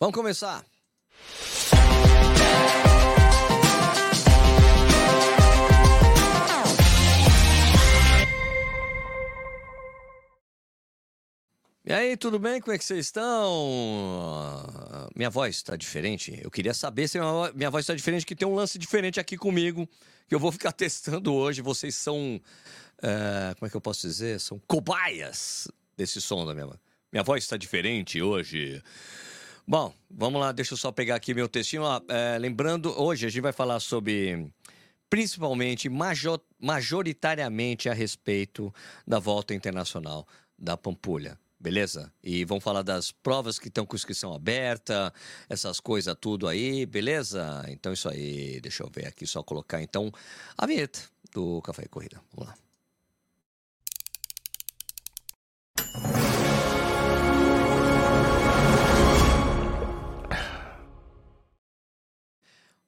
Vamos começar. E aí, tudo bem? Como é que vocês estão? Minha voz está diferente. Eu queria saber se minha voz está diferente, que tem um lance diferente aqui comigo, que eu vou ficar testando hoje. Vocês são. Uh, como é que eu posso dizer? São cobaias desse som da minha voz. Minha voz está diferente hoje. Bom, vamos lá, deixa eu só pegar aqui meu textinho. é, lembrando, hoje a gente vai falar sobre, principalmente, major, majoritariamente a respeito da volta internacional da Pampulha beleza? E vamos falar das provas que estão com inscrição aberta, essas coisas tudo aí, beleza? Então isso aí, deixa eu ver aqui, só colocar então a vinheta do Café e Corrida. Vamos lá.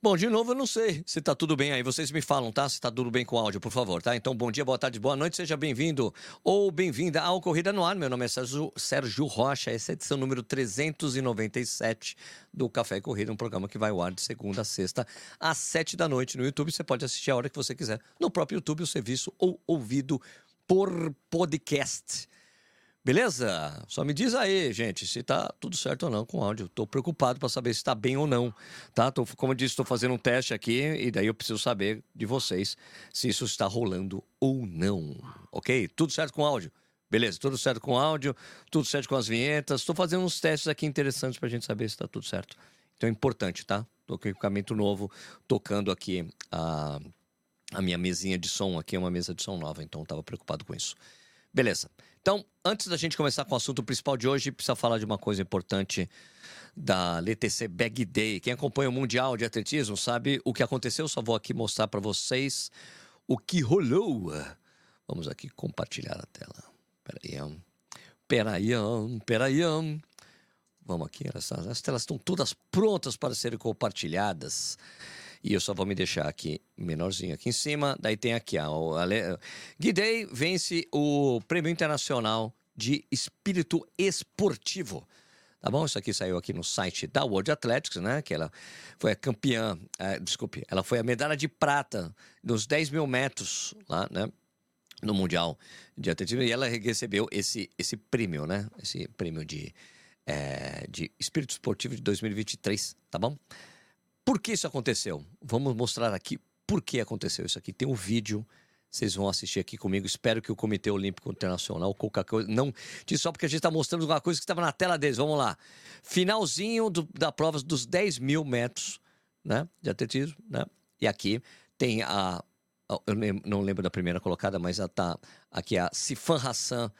Bom, de novo, eu não sei se tá tudo bem aí. Vocês me falam, tá? Se tá tudo bem com o áudio, por favor, tá? Então, bom dia, boa tarde, boa noite, seja bem-vindo ou bem-vinda ao Corrida no Ar. Meu nome é Sérgio, Rocha, essa é a edição número 397 do Café e Corrida, um programa que vai ao ar de segunda a sexta, às sete da noite no YouTube. Você pode assistir a hora que você quiser no próprio YouTube, o serviço ou ouvido por podcast. Beleza? Só me diz aí, gente, se tá tudo certo ou não com o áudio. Tô preocupado para saber se tá bem ou não, tá? Tô, como eu disse, estou fazendo um teste aqui e daí eu preciso saber de vocês se isso está rolando ou não. Ok? Tudo certo com o áudio? Beleza, tudo certo com o áudio, tudo certo com as vinhetas. Estou fazendo uns testes aqui interessantes para a gente saber se está tudo certo. Então é importante, tá? Tô com equipamento novo, tocando aqui a, a minha mesinha de som aqui, é uma mesa de som nova, então estava preocupado com isso. Beleza. Então, antes da gente começar com o assunto principal de hoje, precisa falar de uma coisa importante da LTC Bag Day. Quem acompanha o Mundial de Atletismo sabe o que aconteceu. Só vou aqui mostrar para vocês o que rolou. Vamos aqui compartilhar a tela. Peraí. Peraí, peraí. Vamos aqui. As telas estão todas prontas para serem compartilhadas. E eu só vou me deixar aqui menorzinho aqui em cima. Daí tem aqui, ó, a Guidei vence o Prêmio Internacional de Espírito Esportivo. Tá bom? Isso aqui saiu aqui no site da World Athletics, né? Que ela foi a campeã, é, desculpe, ela foi a medalha de prata nos 10 mil metros lá, né? No Mundial de Atletismo. E ela recebeu esse, esse prêmio, né? Esse prêmio de, é, de Espírito Esportivo de 2023, tá bom? Por que isso aconteceu? Vamos mostrar aqui por que aconteceu isso aqui. Tem um vídeo, vocês vão assistir aqui comigo. Espero que o Comitê Olímpico Internacional, coisa, não. Só porque a gente está mostrando uma coisa que estava na tela deles. Vamos lá. Finalzinho do, da prova dos 10 mil metros né, de atletismo. Né? E aqui tem a. Eu não lembro da primeira colocada, mas ela tá aqui a Sifan Hassan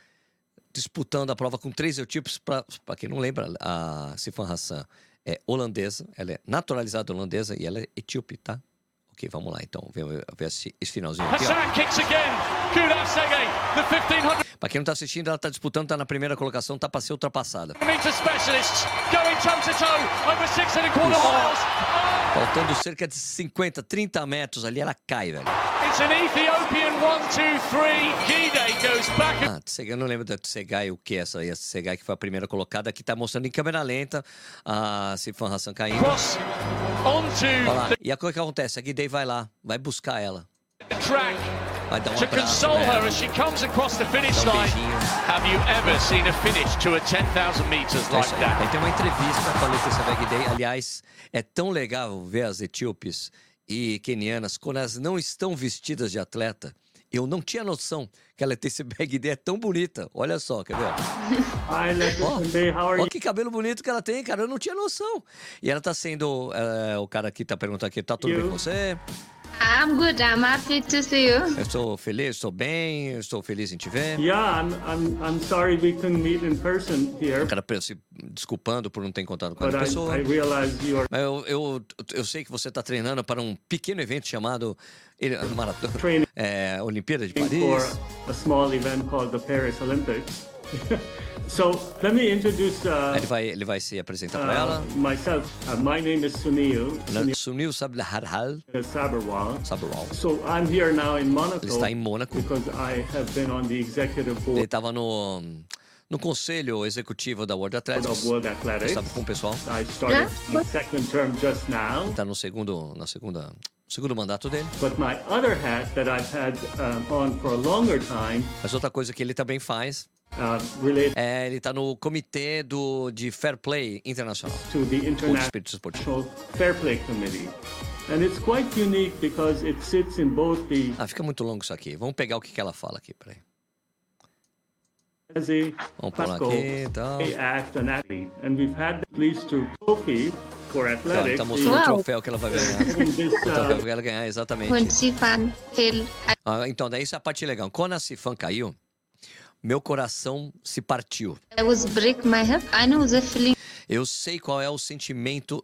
disputando a prova com três eutipos. Para quem não lembra, a Sifan Hassan é holandesa, ela é naturalizada holandesa e ela é etíope, tá? Ok, vamos lá então, ver, ver esse, esse finalzinho aqui. Para quem não está assistindo, ela está disputando, está na primeira colocação, está para ser ultrapassada. Faltando cerca de 50, 30 metros ali, ela cai, velho. It's an Ethiopian 1, 2, 3. Gide goes back. Ah, Tsegai, eu não lembro da Tsegai, o que é essa aí, a Tsegai que foi a primeira colocada, que tá mostrando em câmera lenta a Sifan Hassan caindo. Cross onto... E a coisa que acontece, a Gidei vai lá, vai buscar ela. Track. Vai dar um to abraço console her as she comes across the finish line. Have you ever seen a finish to a 10,000 meters like that? Tem uma entrevista com a Letícia Bagdei. Aliás, é tão legal ver as etíopes e quenianas, quando elas não estão vestidas de atleta, eu não tinha noção que a Letícia Bag é tão bonita. Olha só, quer ver? Olha que cabelo bonito que ela tem, cara. Eu não tinha noção. E ela tá sendo. Uh, o cara aqui tá perguntando aqui, tá tudo you? bem com você? I'm good. I'm happy to see you. Eu estou feliz, estou bem, estou feliz em te ver. Yeah, I'm, I'm, I'm sorry we couldn't meet in person here. O cara se desculpando por não ter encontrado com a pessoa. I, I realized you are... Mas eu, eu, eu sei que você está treinando para um pequeno evento chamado Maratona, é, Olimpíada de Paris. For a small event called the Paris Olympics. So, let me introduce, uh, ele, vai, ele vai se apresentar uh, para ela. Myself, uh, my name is Sunil. Sunil, Sunil Sabharwal. Sabarwal. Sabarwal. So, I'm here now in Monaco. Ele está em Mônaco. Because I have been on the executive board. Ele estava no no conselho executivo da World Athletics. World Athletics. estava com o pessoal. I started my second term just now. Está no segundo, na segunda, segundo mandato dele. But my other hat that I've had um, on for a longer time, Mas outra coisa que ele também faz uh, é ele está no comitê do, de Fair Play Internacional. to the International espírito esportivo. Fair Play Committee. And it's quite unique because it sits in both the Ah, fica muito longo isso aqui. Vamos pegar o que, que ela fala aqui, peraí. Vamos pular aqui e. Act, and Athlete. And we've had at least two trophy for Então, ele athletics. tá mostrando o troféu que ela vai ganhar. O troféu uh, que ela ganhar, exatamente. Ah, então, daí isso é a parte legal. Quando a Sifan caiu, meu coração se partiu. Eu sei qual é o sentimento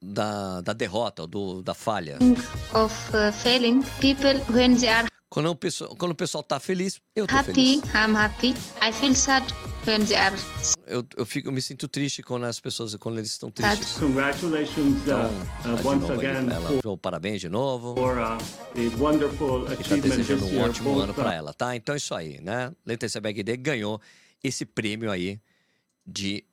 da, da derrota, do, da falha. of uh, failing. People when they are Quando o, pessoal, quando o pessoal tá feliz, eu tô happy, feliz. I'm happy. I feel sad Eu, eu, fico, eu me sinto triste quando as pessoas, quando eles estão tristes. congratulations Então, uh, tá uh, once again ela. for, Então, Parabéns de novo. for uh, a wonderful E tá achievement desejando this um ótimo both, ano uh, para ela, tá? Então é isso aí, né? Letícia Begde ganhou esse prêmio aí de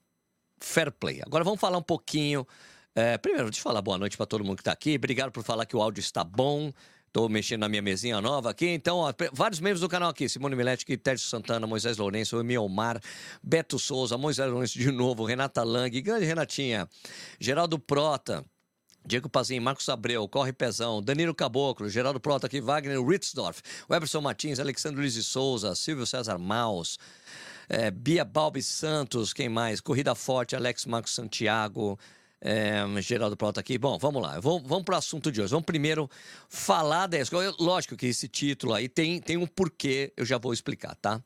Fair Play. Agora vamos falar um pouquinho. é, primeiro, deixa eu falar boa noite para todo mundo que tá aqui. Obrigado por falar que o áudio está bom. Tô mexendo na minha mesinha nova aqui. Então, ó, vários membros do canal aqui: Simone Milete, Tércio Santana, Moisés Lourenço, Emil Omar, Beto Souza, Moisés Lourenço de novo, Renata Lang, grande Renatinha, Geraldo Prota. Diego Pazin, Marcos Abreu, Corre Pezão, Danilo Caboclo, Geraldo Prota aqui, Wagner Ritzdorf, Weberson Martins, Alexandre Luiz de Souza, Silvio César Maus, eh, Bia Balbi Santos, quem mais? Corrida Forte, Alex Marcos Santiago, eh, Geraldo Prota aqui. Bom, vamos lá, vamos, vamos para o assunto de hoje. Vamos primeiro falar da escola. Lógico que esse título aí tem, tem um porquê, eu já vou explicar, tá?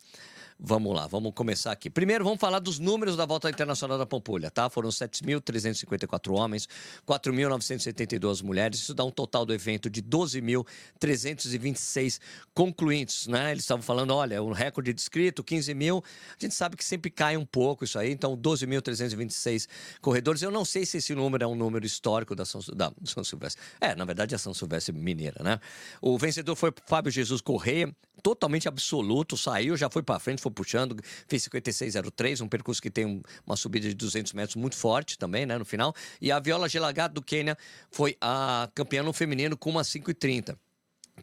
Vamos lá, vamos começar aqui. Primeiro, vamos falar dos números da volta internacional da Pampulha, tá? Foram 7.354 homens, 4.972 mulheres. Isso dá um total do evento de 12.326 concluintes, né? Eles estavam falando, olha, o recorde de inscrito, 15 mil. A gente sabe que sempre cai um pouco isso aí, então 12.326 corredores. Eu não sei se esse número é um número histórico da São, da São Silvestre. É, na verdade é a São Silvestre Mineira, né? O vencedor foi Fábio Jesus Correia, totalmente absoluto, saiu, já foi para frente, foi puxando, fez 56,03, um percurso que tem um- uma subida de 200 metros muito forte também, né, no final. E a Viola Gelagato do Quênia foi a campeã no feminino com uma 5,30.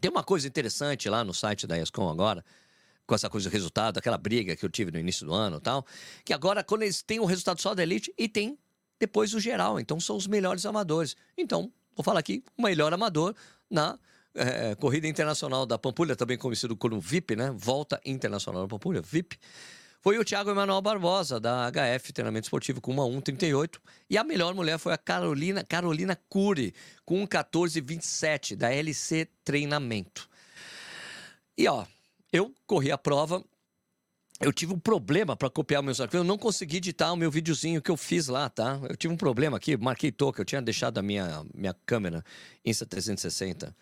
Tem uma coisa interessante lá no site da ESCOM agora, com essa coisa do resultado, aquela briga que eu tive no início do ano e tal, que agora, quando eles têm o resultado só da elite e tem depois o geral, então são os melhores amadores. Então, vou falar aqui, o melhor amador na eh, Corrida Internacional da Pampulha, também conhecido como VIP, né? Volta Internacional da Pampulha, VIP. Foi o Thiago Emanuel Barbosa, da HF Treinamento Esportivo, com uma 1,38. E a melhor mulher foi a Carolina, Carolina Cury, com 1,14,27, da LC Treinamento. E ó, eu corri a prova. Eu tive um problema para copiar meus arquivos. Eu não consegui editar o meu videozinho que eu fiz lá, tá? Eu tive um problema aqui, marquei toque. Eu tinha deixado a minha, minha câmera Insta360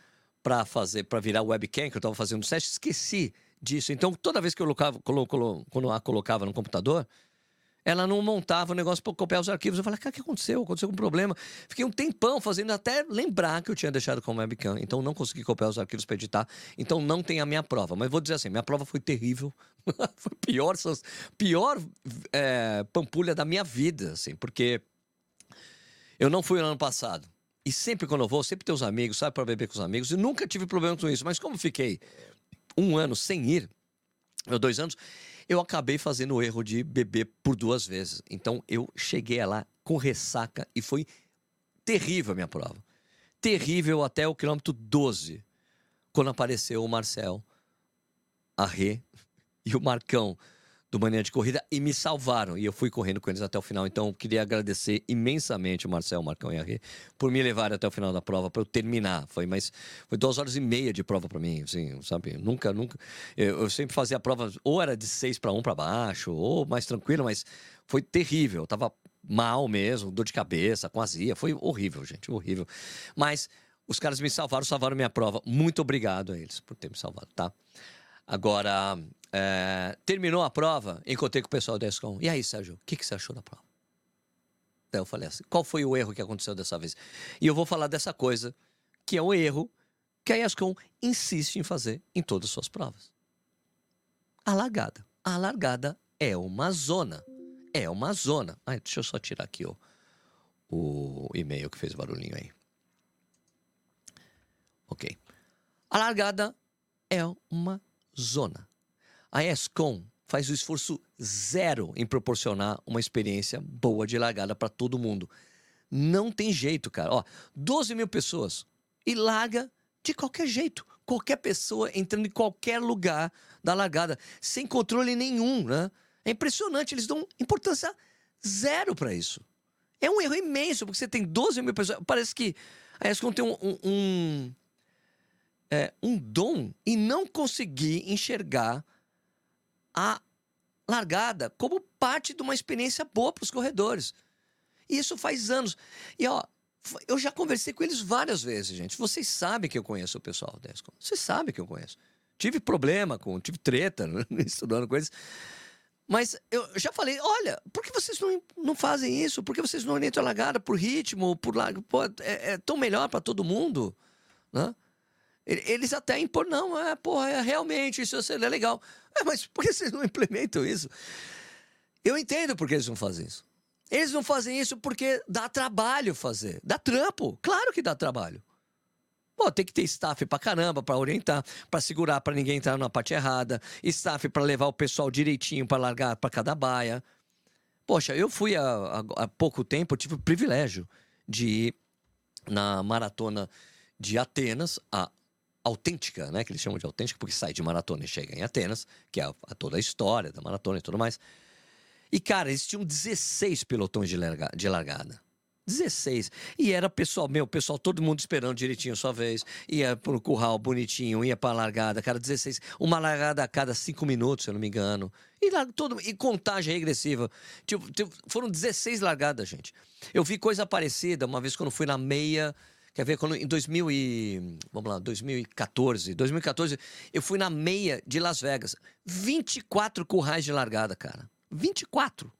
para fazer, para virar webcam, que eu estava fazendo teste, esqueci disso. Então, toda vez que eu colocava, colo, colo, quando a colocava no computador, ela não montava o negócio para copiar os arquivos. Eu falei, cara, o que aconteceu? Aconteceu um problema. Fiquei um tempão fazendo até lembrar que eu tinha deixado com webcam. Então, não consegui copiar os arquivos para editar. Então, não tem a minha prova. Mas vou dizer assim, minha prova foi terrível. foi pior, pior é, pampulha da minha vida, assim, porque eu não fui no ano passado. E sempre quando eu vou, sempre tenho os amigos, sabe, para beber com os amigos. E nunca tive problema com isso. Mas como fiquei um ano sem ir, ou dois anos, eu acabei fazendo o erro de beber por duas vezes. Então eu cheguei lá com ressaca e foi terrível a minha prova. Terrível até o quilômetro 12, quando apareceu o Marcel, a Rê e o Marcão do Mania de Corrida e me salvaram. E eu fui correndo com eles até o final. Então, queria agradecer imensamente o Marcel, Marcão e a Rê por me levar até o final da prova para eu terminar. Foi mais foi duas horas e meia de prova para mim, assim, sabe? Nunca, nunca. Eu, eu sempre fazia a prova ou era de seis para um para baixo, ou mais tranquilo, mas foi terrível. Eu tava mal mesmo, dor de cabeça, com azia. Foi horrível, gente, horrível. Mas os caras me salvaram, salvaram minha prova. Muito obrigado a eles por ter me salvado, tá? Agora, é, terminou a prova, encontrei com o pessoal da ESCOM. E aí, Sérgio, o que, que você achou da prova? Daí eu falei assim: qual foi o erro que aconteceu dessa vez? E eu vou falar dessa coisa, que é o erro que a ESCOM insiste em fazer em todas as suas provas. A largada. A largada é uma zona. É uma zona. Ai, deixa eu só tirar aqui o, o e-mail que fez barulhinho aí. Ok. A largada é uma zona. A ESCOM faz o esforço zero em proporcionar uma experiência boa de largada para todo mundo. Não tem jeito, cara. Ó, 12 mil pessoas e larga de qualquer jeito. Qualquer pessoa entrando em qualquer lugar da largada, sem controle nenhum, né? É impressionante, eles dão importância zero para isso. É um erro imenso, porque você tem 12 mil pessoas. Parece que a ESCOM tem um, um, um, é, um dom em não conseguir enxergar a largada como parte de uma experiência boa para os corredores. E isso faz anos. E ó, eu já conversei com eles várias vezes, gente. Vocês sabem que eu conheço o pessoal da. Vocês sabem que eu conheço. Tive problema com, tive treta estudando com eles. Mas eu já falei, olha, por que vocês não, não fazem isso? Por que vocês não orientam a largada por ritmo, por largo? Pô, é, é tão melhor para todo mundo, né? Eles até impor, não, é, porra, é, realmente, isso é legal. Mas por que vocês não implementam isso? Eu entendo por que eles não fazem isso. Eles não fazem isso porque dá trabalho fazer. Dá trampo. Claro que dá trabalho. Pô, tem que ter staff pra caramba para orientar, para segurar para ninguém entrar na parte errada, staff para levar o pessoal direitinho para largar para cada baia. Poxa, eu fui há, há, pouco tempo, tive o privilégio de ir na maratona de Atenas, a autêntica, né? Que eles chamam de autêntica, porque sai de maratona e chega em Atenas, que é a, a toda a história da maratona e tudo mais. E, cara, eles tinham 16 pelotões de, larga, de largada. 16. E era pessoal, meu, pessoal, todo mundo esperando direitinho a sua vez. Ia pro curral bonitinho, ia pra largada, cara, 16. Uma largada a cada 5 minutos, se eu não me engano. E, todo, e contagem regressiva. Tipo, tipo, foram 16 largadas, gente. Eu vi coisa parecida uma vez quando fui na meia Quer ver, quando em 2000 e, vamos lá, 2014, 2014, eu fui na meia de Las Vegas. 24 currais de largada, cara. 24.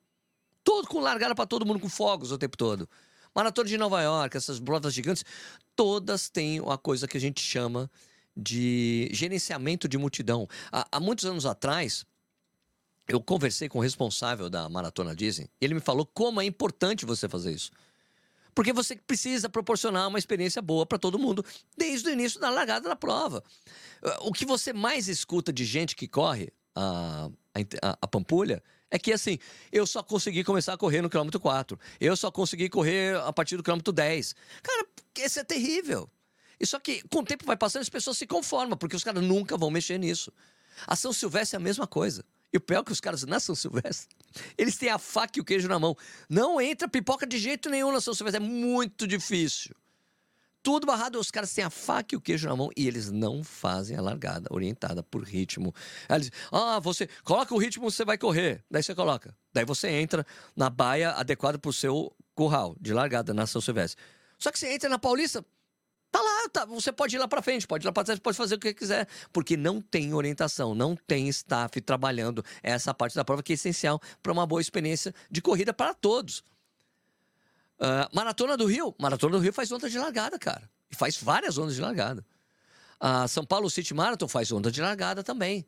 Todo com largada para todo mundo, com fogos o tempo todo. Maratona de Nova York, essas brotas gigantes, todas têm uma coisa que a gente chama de gerenciamento de multidão. Há, há muitos anos atrás, eu conversei com o responsável da Maratona Disney. Ele me falou como é importante você fazer isso. Porque você precisa proporcionar uma experiência boa para todo mundo desde o início da largada da prova. O que você mais escuta de gente que corre a, a, a Pampulha é que assim, eu só consegui começar a correr no quilômetro 4. Eu só consegui correr a partir do quilômetro 10. Cara, isso é terrível. E só que com o tempo vai passando, as pessoas se conformam, porque os caras nunca vão mexer nisso. A São Silvestre é a mesma coisa. E o pior é que os caras na São Silvestre, eles têm a faca e o queijo na mão. Não entra pipoca de jeito nenhum na São Silvestre. É muito difícil. Tudo barrado, os caras têm a faca e o queijo na mão e eles não fazem a largada orientada por ritmo. Eles, ah, você coloca o ritmo, você vai correr. Daí você coloca. Daí você entra na baia adequada para o seu curral de largada na São Silvestre. Só que você entra na Paulista, Tá lá, tá, você pode ir lá para frente, pode ir lá para trás, pode fazer o que quiser, porque não tem orientação, não tem staff trabalhando essa parte da prova que é essencial para uma boa experiência de corrida para todos. Uh, Maratona do Rio, Maratona do Rio faz onda de largada, cara, e faz várias ondas de largada. A São Paulo City Marathon faz onda de largada também.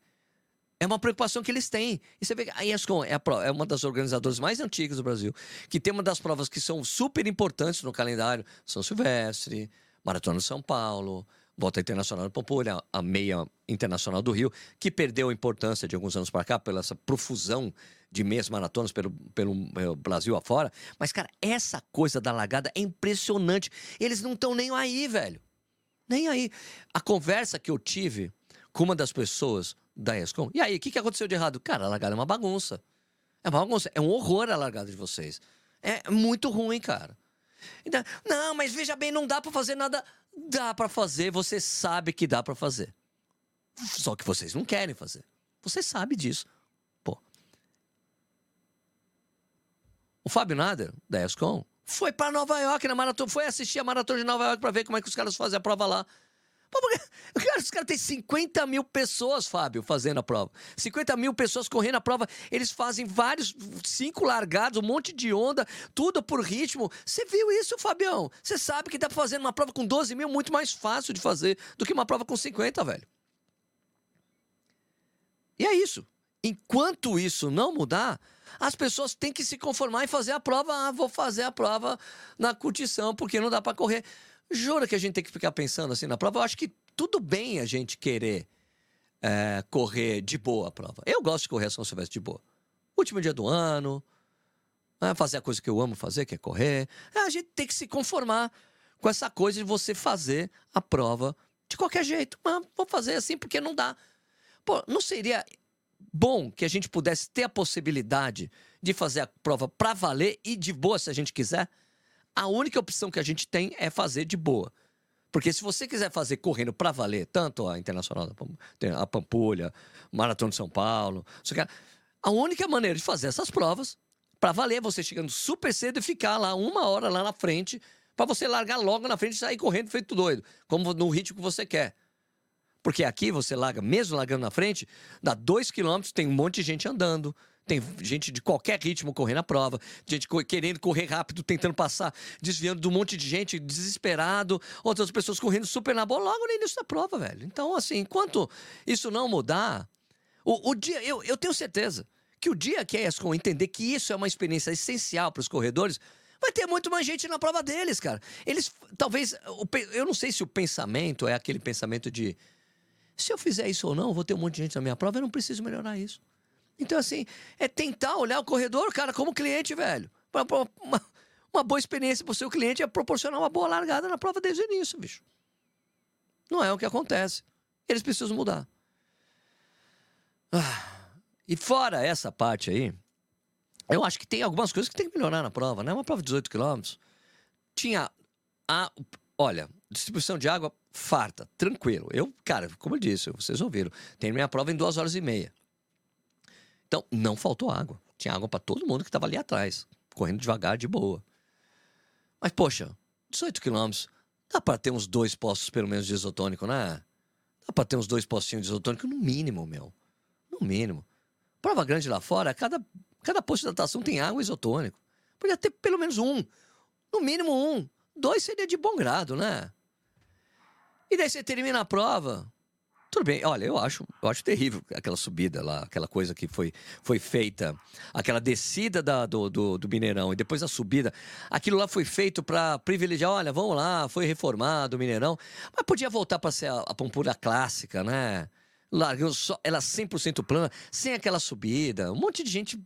É uma preocupação que eles têm. E você vê a ESCOM é, a, é uma das organizadoras mais antigas do Brasil, que tem uma das provas que são super importantes no calendário: São Silvestre, Maratona de São Paulo, Volta Internacional de Pampulha, a Meia Internacional do Rio, que perdeu a importância de alguns anos para cá pela essa profusão de meias maratonas pelo, pelo, pelo Brasil afora. Mas, cara, essa coisa da largada é impressionante. Eles não estão nem aí, velho. Nem aí. A conversa que eu tive com uma das pessoas da ESCOM, e aí, o que, que aconteceu de errado? Cara, a largada é uma bagunça. É uma bagunça. É um horror a largada de vocês. É muito ruim, cara. Então, não, mas veja bem, não dá para fazer nada. Dá para fazer, você sabe que dá para fazer. Só que vocês não querem fazer. Você sabe disso. Pô. O Fábio Nader, da ESCOM, foi para Nova York na maratona, foi assistir a maratona de Nova York para ver como é que os caras fazem a prova lá. Pô, cara, os caras têm 50 mil pessoas, Fábio, fazendo a prova. 50 mil pessoas correndo a prova. Eles fazem vários, cinco largados, um monte de onda, tudo por ritmo. Você viu isso, Fabião? Você sabe que dá pra fazer uma prova com 12 mil muito mais fácil de fazer do que uma prova com 50, velho. E é isso. enquanto isso não mudar, as pessoas têm que se conformar e fazer a prova. Ah, vou fazer a prova na curtição, porque não dá para correr. Jura que a gente tem que ficar pensando assim na prova? Eu acho que tudo bem a gente querer é, correr de boa a prova. Eu gosto de correr a São Silvestre de boa. Último dia do ano, né, fazer a coisa que eu amo fazer, que é correr. É, a gente tem que se conformar com essa coisa de você fazer a prova de qualquer jeito. Mas vou fazer assim porque não dá. Pô, não seria bom que a gente pudesse ter a possibilidade de fazer a prova para valer e de boa se a gente quiser? A única opção que a gente tem é fazer de boa. Porque se você quiser fazer correndo para valer, tanto a Internacional, a Pampulha, Maratona de São Paulo, a única maneira de fazer essas provas para valer é você chegando super cedo e ficar lá uma hora lá na frente para você largar logo na frente e sair correndo feito doido, como no ritmo que você quer. Porque aqui você larga, mesmo largando na frente, dá dois quilômetros, tem um monte de gente andando, tem gente de qualquer ritmo correndo a prova, gente querendo correr rápido, tentando passar, desviando de um monte de gente desesperado, outras pessoas correndo super na bola logo no início da prova, velho. Então, assim, enquanto isso não mudar, o, o dia, eu, eu tenho certeza que o dia que a ESCOM entender que isso é uma experiência essencial para os corredores, vai ter muito mais gente na prova deles, cara. Eles, talvez, eu não sei se o pensamento é aquele pensamento de se eu fizer isso ou não, vou ter um monte de gente na minha prova, eu não preciso melhorar isso. Então, assim, é tentar olhar o corredor, cara, como cliente, velho. Uma, uma boa experiência para o seu cliente é proporcionar uma boa largada na prova desde o início, bicho. Não é o que acontece. Eles precisam mudar. Ah, e fora essa parte aí, eu acho que tem algumas coisas que tem que melhorar na prova, né? Uma prova de 18 quilômetros. Tinha a. Olha, distribuição de água farta, tranquilo. Eu, cara, como eu disse, vocês ouviram, tenho minha prova em duas horas e meia. Então, não faltou água. Tinha água para todo mundo que estava ali atrás, correndo devagar, de boa. Mas, poxa, 18 quilômetros, dá para ter uns dois postos, pelo menos, de isotônico, né? Dá para ter uns dois postinhos de isotônico, no mínimo, meu. No mínimo. Prova grande lá fora, cada, cada posto de hidratação tem água isotônico. Podia ter pelo menos um. No mínimo um. Dois seria de bom grado, né? E daí você termina a prova. Tudo bem, olha, eu acho, eu acho terrível aquela subida lá, aquela coisa que foi, foi feita, aquela descida da, do, do, do Mineirão e depois a subida. Aquilo lá foi feito para privilegiar, olha, vamos lá, foi reformado o Mineirão, mas podia voltar para ser a, a clássica, né? Largando só, ela 100% plana, sem aquela subida, um monte de gente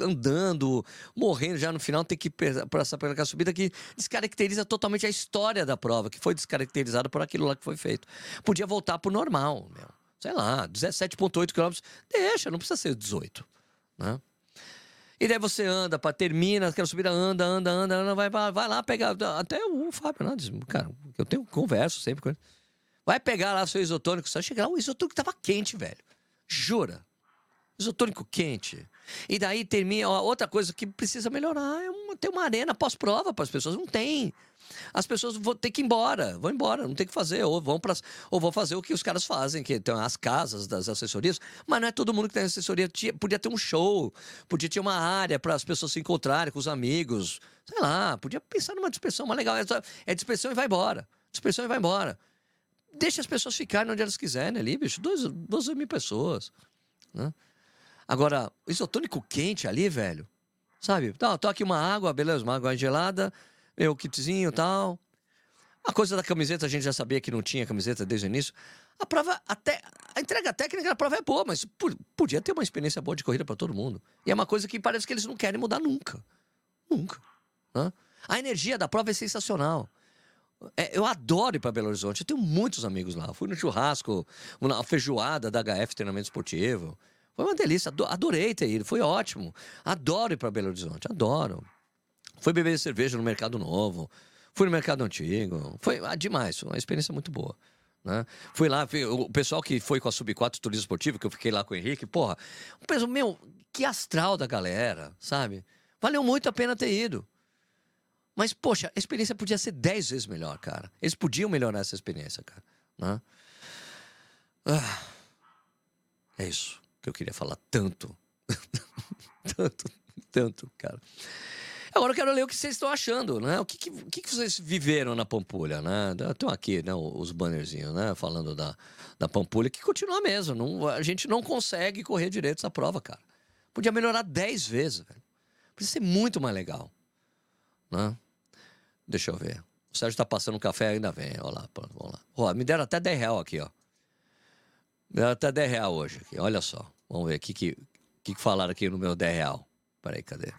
andando, morrendo já no final, tem que passar por aquela subida que descaracteriza totalmente a história da prova, que foi descaracterizada por aquilo lá que foi feito. Podia voltar pro normal, meu. Sei lá, 17,8 quilômetros, deixa, não precisa ser 18, né? E daí você anda, para termina aquela subida, anda, anda, anda, anda vai, vai lá pegar. Até o Fábio, né? cara, eu tenho converso sempre com ele. Vai pegar lá seu isotônico, só chegar lá, o isotônico tava quente, velho. Jura? Isotônico quente. E daí termina. Outra coisa que precisa melhorar é uma, ter uma arena pós-prova para as pessoas. Não tem. As pessoas vão ter que ir embora, vão embora, não tem que fazer, ou vão para ou vão fazer o que os caras fazem, que tem as casas das assessorias, mas não é todo mundo que tem assessoria, Tinha, podia ter um show, podia ter uma área para as pessoas se encontrarem com os amigos, sei lá, podia pensar numa dispersão mais legal, é, é dispersão e vai embora. Dispersão e vai embora. Deixa as pessoas ficarem onde elas quiserem ali, bicho. 12 mil pessoas. Né? Agora, isotônico quente ali, velho. Sabe? Tá, tô aqui uma água, beleza, uma água gelada, meu kitzinho e tal. A coisa da camiseta, a gente já sabia que não tinha camiseta desde o início. A prova, até. A entrega técnica da prova é boa, mas podia ter uma experiência boa de corrida para todo mundo. E é uma coisa que parece que eles não querem mudar nunca. Nunca. Né? A energia da prova é sensacional. É, eu adoro ir para Belo Horizonte. Eu tenho muitos amigos lá. Fui no churrasco, na feijoada da HF Treinamento Esportivo. Foi uma delícia. Adorei ter ido. Foi ótimo. Adoro ir para Belo Horizonte. Adoro. Fui beber cerveja no Mercado Novo. Fui no Mercado Antigo. Foi ah, demais. Foi uma experiência muito boa. Né? Fui lá, o pessoal que foi com a Sub 4 Turismo Esportivo, que eu fiquei lá com o Henrique, porra, um peso, meu, que astral da galera, sabe? Valeu muito a pena ter ido. Mas, poxa, a experiência podia ser dez vezes melhor, cara. Eles podiam melhorar essa experiência, cara. Né? Ah, é isso que eu queria falar tanto. tanto, tanto, cara. Agora eu quero ler o que vocês estão achando, né? O que, que que vocês viveram na Pampulha, né? Estão aqui, né, os bannerzinhos, né? Falando da, da Pampulha, que continua mesmo. Não, a gente não consegue correr direito essa prova, cara. Podia melhorar 10 vezes, velho. Podia ser muito mais legal. Né? Deixa eu ver. O Sérgio tá passando um café, ainda vem. Olha lá, vamos lá. Me deram até 10 real aqui, ó. Me deram até 10 real hoje aqui. Olha só. Vamos ver o que, que, que, que falaram aqui no meu 10 real. Peraí, cadê?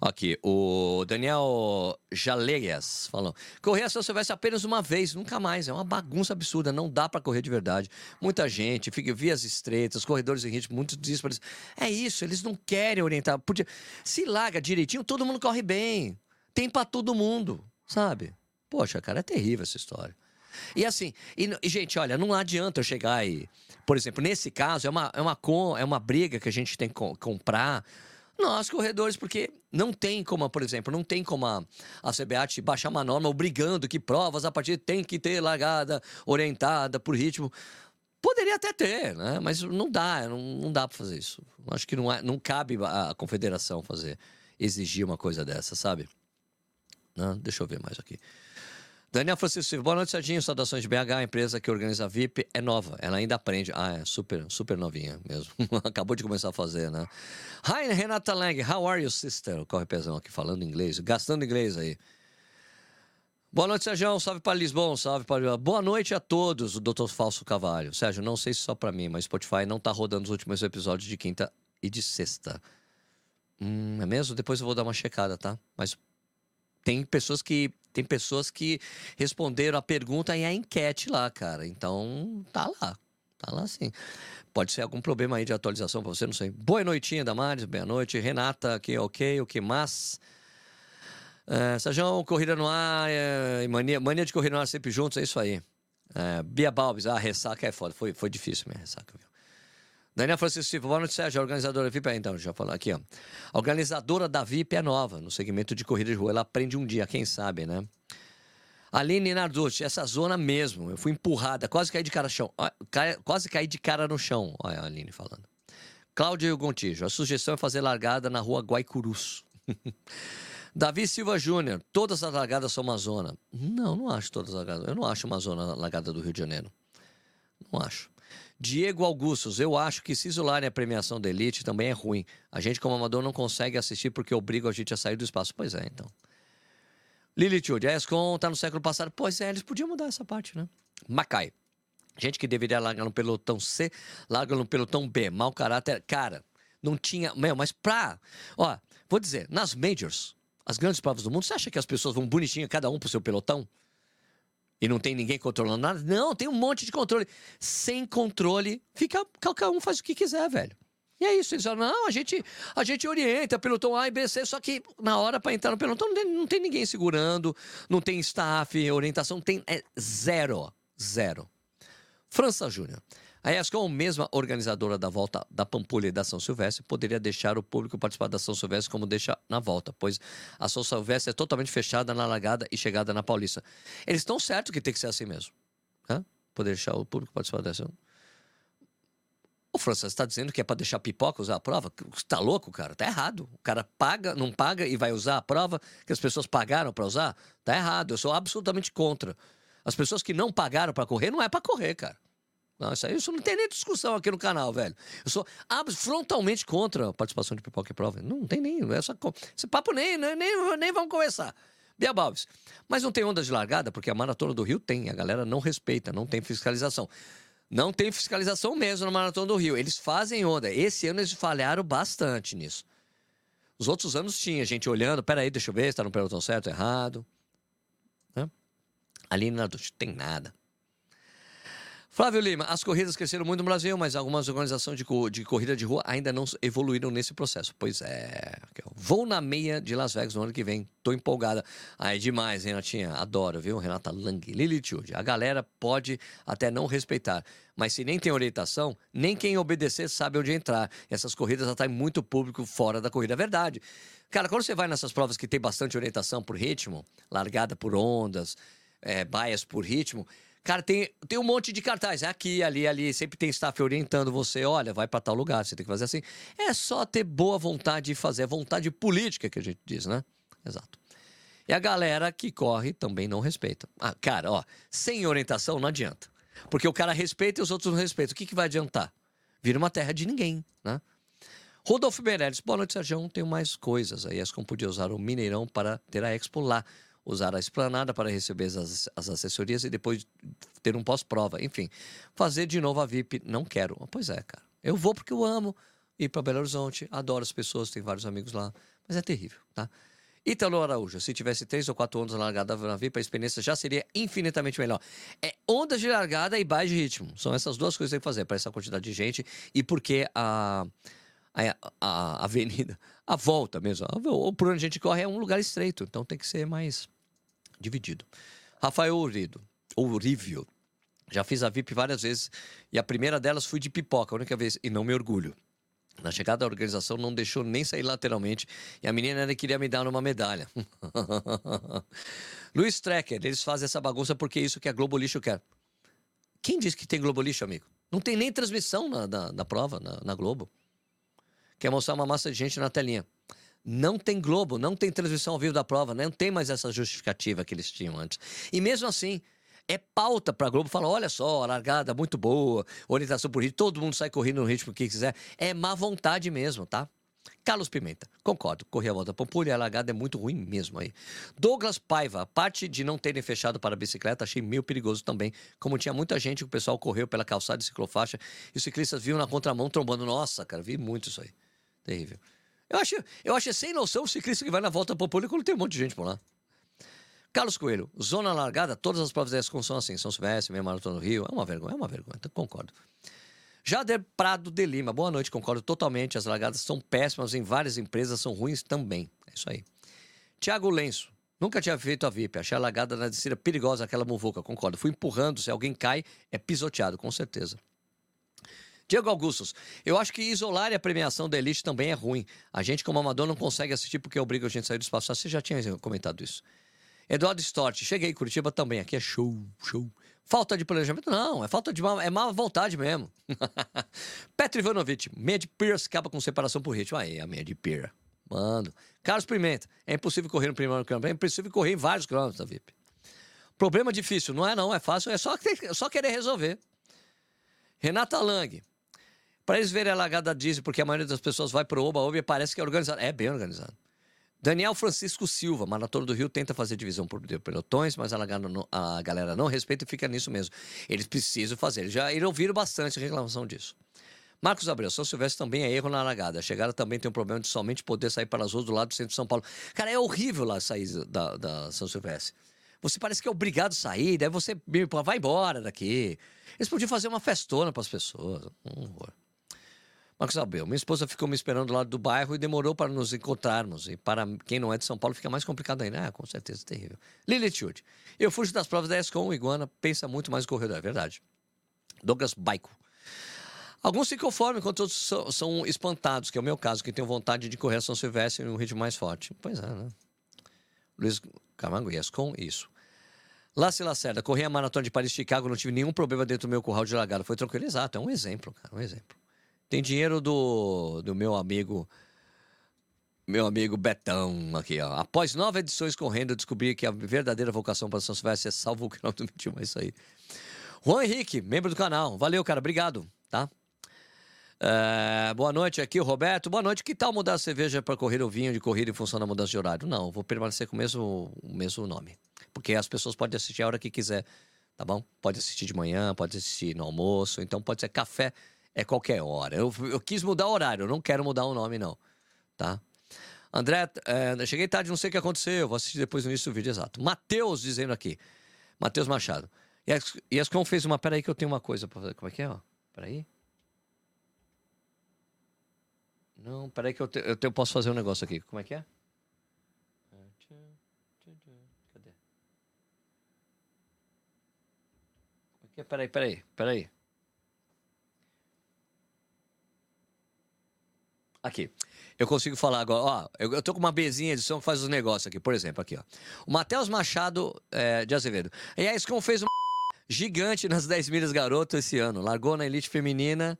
Aqui, o Daniel Jaleias falou: correr a São Silvestre apenas uma vez, nunca mais. É uma bagunça absurda, não dá para correr de verdade. Muita gente, fica vias estreitas, corredores em ritmo muito díspares. É isso, eles não querem orientar. Podia... Se larga direitinho, todo mundo corre bem. Tem para todo mundo, sabe? Poxa, cara, é terrível essa história. E assim, e, gente, olha, não adianta eu chegar e. Por exemplo, nesse caso, é uma, é uma, é uma briga que a gente tem que comprar nós, corredores, porque não tem como, por exemplo, não tem como a, a CBAT baixar uma norma obrigando que provas a partir tem que ter largada orientada por ritmo. Poderia até ter, né? Mas não dá, não, não dá para fazer isso. Acho que não, é, não cabe a confederação fazer, exigir uma coisa dessa, sabe? Não, deixa eu ver mais aqui. Daniel Francisco Silva, boa noite, Serginho. Saudações de BH, a empresa que organiza a VIP é nova. Ela ainda aprende. Ah, é super, super novinha mesmo. Acabou de começar a fazer, né? Hi, Renata Lang. How are you, sister? Corre pesão aqui falando inglês, gastando inglês aí. Boa noite, Sérgio. Salve para Lisboa, salve para. Boa noite a todos, o Dr. Falso Cavalho. Sérgio, não sei se só para mim, mas Spotify não tá rodando os últimos episódios de quinta e de sexta. Hum, é mesmo? Depois eu vou dar uma checada, tá? Mas tem pessoas que tem pessoas que responderam a pergunta e a enquete lá, cara. Então, tá lá. Tá lá sim. Pode ser algum problema aí de atualização para você, não sei. Boa noitinha, Damares. Boa noite. Renata, aqui, ok. O que mais? É, Sérgio, corrida no ar, é, mania, mania de corrida no ar sempre juntos, é isso aí. É, Bia Balbis, a ah, ressaca é foda. Foi, foi difícil minha ressaca, viu? Daniel Francisco Silva, boa noite, Sérgio. Organizadora VIP, é, então, já falar aqui, ó. A organizadora da VIP é nova, no segmento de corrida de rua. Ela aprende um dia, quem sabe, né? Aline Narducci, essa zona mesmo. Eu fui empurrada, quase caí de cara no chão. Quase caí de cara no chão. Olha a Aline falando. Cláudio Gontijo, a sugestão é fazer largada na rua Guaicurus. Davi Silva Júnior, todas as largadas são uma zona. Não, não acho todas as largadas. Eu não acho uma zona largada do Rio de Janeiro. Não acho. Diego Augustos, eu acho que se isolarem a premiação da elite também é ruim. A gente, como amador, não consegue assistir porque obriga a gente a sair do espaço. Pois é, então. Lilitude, a ESCOM tá no século passado. Pois é, eles podiam mudar essa parte, né? Macai. Gente que deveria largar no pelotão C, larga no pelotão B. Mau caráter. Cara, não tinha. Meu, mas pra. Ó, vou dizer, nas majors, as grandes provas do mundo, você acha que as pessoas vão bonitinho, cada um pro seu pelotão? E não tem ninguém controlando nada. Não, tem um monte de controle. Sem controle, fica qualquer um faz o que quiser, velho. E é isso, eles falam, não, a gente, a gente orienta pelotão A e B, C, só que na hora para entrar no pelotão não tem, não tem ninguém segurando, não tem staff, orientação, tem é zero, zero. França Júnior. A ESCOM, mesma organizadora da volta da Pampulha e da São Silvestre, poderia deixar o público participar da São Silvestre como deixa na volta, pois a São Silvestre é totalmente fechada na largada e chegada na Paulista. Eles estão certos que tem que ser assim mesmo. Né? Poder deixar o público participar dessa. O França está dizendo que é para deixar pipoca usar a prova? Está louco, cara? Tá errado. O cara paga, não paga e vai usar a prova que as pessoas pagaram para usar? Tá errado. Eu sou absolutamente contra. As pessoas que não pagaram para correr, não é para correr, cara. Não, isso aí isso não tem nem discussão aqui no canal, velho. Eu sou frontalmente contra a participação de pipoca e prova. Não, tem nem. Essa, esse papo nem, nem, nem, vamos conversar. Bia Balves. Mas não tem onda de largada, porque a Maratona do Rio tem. A galera não respeita, não tem fiscalização. Não tem fiscalização mesmo na Maratona do Rio. Eles fazem onda. Esse ano eles falharam bastante nisso. Os outros anos tinha gente olhando, peraí, deixa eu ver se tá no pelotão certo errado. Né? Ali não tem nada. Flávio Lima, as corridas cresceram muito no Brasil, mas algumas organizações de, de corrida de rua ainda não evoluíram nesse processo. Pois é. Vou na meia de Las Vegas no ano que vem. Tô empolgada. Aí, demais, Renatinha. Adoro, viu? Renata Lang, Lilitude. A galera pode até não respeitar, mas se nem tem orientação, nem quem obedecer sabe onde entrar. Essas corridas atraem muito público fora da corrida. É verdade. Cara, quando você vai nessas provas que tem bastante orientação por ritmo, largada por ondas, é, baias por ritmo Cara, tem, tem um monte de cartaz. Aqui, ali, ali. Sempre tem staff orientando você. Olha, vai para tal lugar, você tem que fazer assim. É só ter boa vontade de fazer. É vontade política que a gente diz, né? exato. E a galera que corre também não respeita. Ah, cara, ó, sem orientação não adianta. Porque o cara respeita e os outros não respeitam. O que, que vai adiantar? Vira uma terra de ninguém, né? Rodolfo Meirelles, boa noite, Sérgio. Tenho mais coisas. A ESCOM podia usar o Mineirão para ter a Expo lá. Usar a esplanada para receber as, as assessorias e depois ter um pós-prova. Enfim, fazer de novo a VIP, não quero. Pois é, cara. Eu vou porque eu amo ir para Belo Horizonte, adoro as pessoas, tenho vários amigos lá, mas é terrível, tá? Ítalo Araújo, se tivesse três ou quatro ondas na largada na VIP, a experiência já seria infinitamente melhor. É ondas de largada e baixo ritmo. São essas duas coisas que tem que fazer para essa quantidade de gente e porque a, a, a avenida, a volta mesmo, ou por onde a gente corre é um lugar estreito, então tem que ser mais dividido. Rafael Urido, Ourívio, já fiz a VIP várias vezes e a primeira delas fui de pipoca, a única vez, e não me orgulho. Na chegada da organização, não deixou nem sair lateralmente e a menina ainda queria me dar uma medalha. Luiz Trecker, eles fazem essa bagunça porque é isso que a Globo Lixo quer. Quem disse que tem Globo Lixo, amigo? Não tem nem transmissão na, na, na prova, na, na Globo. Quer mostrar uma massa de gente na telinha. Não tem Globo, não tem transmissão ao vivo da prova, não tem mais essa justificativa que eles tinham antes. E mesmo assim, é pauta para a Globo falar: olha só, largada muito boa, orientação por ritmo, todo mundo sai correndo no ritmo que quiser. É má vontade mesmo, tá? Carlos Pimenta, concordo. Correr a volta Pampulha a largada é muito ruim mesmo aí. Douglas Paiva, a parte de não terem fechado para a bicicleta, achei meio perigoso também. Como tinha muita gente, o pessoal correu pela calçada de ciclofaixa e os ciclistas viam na contramão trombando. Nossa, cara, vi muito isso aí. Terrível. Eu acho, eu acho sem noção o ciclista que vai na volta Pampulha quando tem um monte de gente por lá. Carlos Coelho, zona largada, todas as provas da ESCOM são assim, São Silvestre, meia maratona do Rio, é uma vergonha, é uma vergonha, então concordo. Jader Prado de Lima, boa noite, concordo totalmente, as largadas são péssimas em várias empresas, são ruins também, é isso aí. Tiago Lenço, nunca tinha feito a VIP, achei a largada na descida perigosa, aquela muvuca, concordo, fui empurrando, se alguém cai, é pisoteado, com certeza. Diego Augustos, eu acho que isolar a premiação da Elite também é ruim. A gente, como amador, não consegue assistir porque obriga a gente a sair do espaço. Você já tinha comentado isso. Eduardo Stort, cheguei em Curitiba também, aqui é show, show. Falta de planejamento? Não, é falta de má, é má vontade mesmo. Petro Ivanovic, meia de Pierce acaba com separação por ritmo. Aí, a meia de Pierce. Mano. Carlos Pimenta, é impossível correr no primeiro quilômetro, é impossível correr em vários quilômetros da VIP. Problema difícil, não é não, é fácil, é só, é só querer resolver. Renata Lang, para eles verem a largada diesel, porque a maioria das pessoas vai pro Oba-Oba e parece que é organizado. É bem organizado. Daniel Francisco Silva, Maratona do Rio, tenta fazer divisão por pelotões, mas a galera não respeita e fica nisso mesmo. Eles precisam fazer. Eles já eles ouviram bastante reclamação disso. Marcos Abreu, São Silvestre também é erro na largada. A chegada também tem um problema de somente poder sair para as ruas do lado do centro de São Paulo. Cara, é horrível lá sair da, da São Silvestre. Você parece que é obrigado a sair, daí você vai embora daqui. Eles podiam fazer uma festona para as pessoas. Um horror. Marcos Abel, minha esposa ficou me esperando do lado do bairro e demorou para nos encontrarmos. E para quem não é de São Paulo fica mais complicado ainda. Ah, com certeza, terrível. Lilitude, eu fujo das provas da ESCOM, Iguana pensa muito mais no corredor, é verdade. Douglas Baico. Alguns se conformam, enquanto outros são, são, espantados, que é o meu caso, que tenho vontade de correr a São Silvestre em um ritmo mais forte. Pois é, né? Luiz Camargo, ESCOM, isso. Lácio Lacerda, corri a maratona de Paris-Chicago, não tive nenhum problema dentro do meu curral de largada. Foi tranquilo, exato, é um exemplo, cara, um exemplo. Tem dinheiro do, do meu amigo. Meu amigo Betão aqui, ó. Após nove edições correndo, eu descobri que a verdadeira vocação para São Silvestre é salvo o quilômetro 21. É isso aí. Juan Henrique, membro do canal. Valeu, cara. Obrigado, tá? É, boa noite aqui, Roberto. Boa noite. Que tal mudar a cerveja para correr o vinho de corrida em função da mudança de horário? Não, vou permanecer com o mesmo, o mesmo nome. Porque as pessoas podem assistir a hora que quiser, tá bom? Pode assistir de manhã, pode assistir no almoço. Então pode ser café é qualquer hora. Eu, eu quis mudar o horário, eu não quero mudar o nome, não. Tá? André, é, cheguei tarde, não sei o que aconteceu. Vou assistir depois no início do vídeo exato. Matheus dizendo aqui. Matheus Machado. E a Escom fez uma. Peraí, que eu tenho uma coisa pra fazer. Como é que é? Ó? Peraí. Não, peraí, que eu, te, eu, te, eu posso fazer um negócio aqui. Como é que é? Cadê? Como é que é? Peraí, peraí, peraí. Aqui. Eu consigo falar agora. Ó, eu, eu tô com uma bezinha edição que faz os negócios aqui. Por exemplo, aqui, ó. O Matheus Machado é, de Azevedo. E a Escom fez um gigante nas 10 milhas garoto esse ano. Largou na elite feminina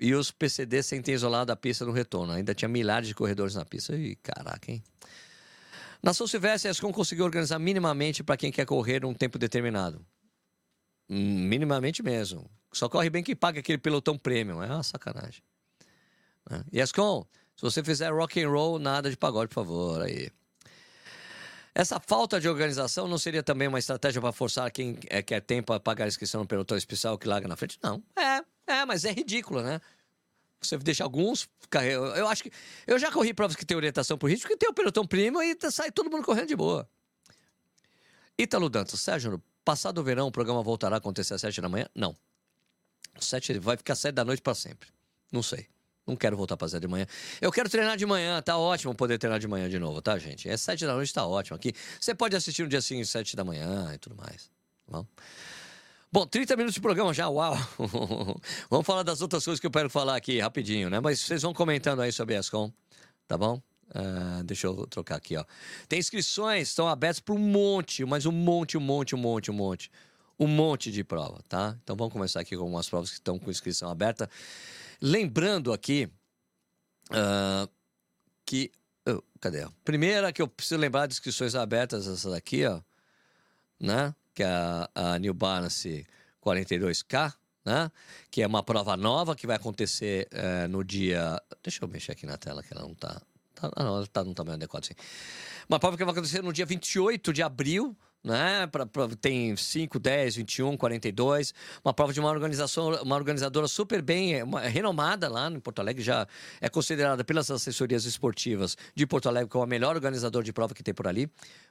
e os PCD sem ter isolado a pista no retorno. Ainda tinha milhares de corredores na pista. Ih, caraca, hein? Na São Silvestre, a ESCOM conseguiu organizar minimamente para quem quer correr um tempo determinado. Hum, Minimamente mesmo. Só corre bem que paga aquele pelotão premium. É uma sacanagem. Né? E ESCOM, se você fizer rock and roll, nada de pagode, por favor. Aí. Essa falta de organização não seria também uma estratégia para forçar quem é, quer tempo a pagar a inscrição no pelotão especial que larga na frente? Não. É, é, mas é ridículo, né? Você deixa alguns. Eu acho que. Eu já corri provas que tem orientação por ritmo, que tem o pelotão primo e tá- sai todo mundo correndo de boa. Ítalo Dantas, Sérgio, passado o verão, o programa voltará a acontecer às 7 da manhã? Não. Sete, vai ficar 7 da noite para sempre. Não sei. Não quero voltar para 7 de manhã. Eu quero treinar de manhã, tá ótimo poder treinar de manhã de novo, tá, gente? É 7 da noite, tá ótimo aqui. Você pode assistir no dia seguinte, 7 da manhã e tudo mais. Tá bom? Bom, 30 minutos de programa já, uau! Vamos falar das outras coisas que eu quero falar aqui rapidinho, né? Mas vocês vão comentando aí sobre a ESCOM, tá bom? Ah, deixa eu trocar aqui, ó. Tem inscrições, estão abertas para um monte, mas um monte, um monte, um monte, um monte. Um monte de prova, tá? Então vamos começar aqui com umas provas que estão com inscrição aberta. Lembrando aqui ah, que. oh, cadê? Primeira que eu preciso lembrar de inscrições abertas, essa daqui, ó né? Que é a, a New Balance 42K, né? Que é uma prova nova que vai acontecer eh, no dia. Deixa eu mexer aqui na tela que ela não tá. tá ah, não, ela tá num tamanho adequado, sim. Uma prova que vai acontecer no dia 28 de abril. Né? Pra, pra- tem 5, 10, 21, 42. Uma prova de uma organização, uma organizadora super bem uma- renomada lá em Porto Alegre, já é considerada pelas assessorias esportivas de Porto Alegre como a melhor organizador de prova que tem por ali.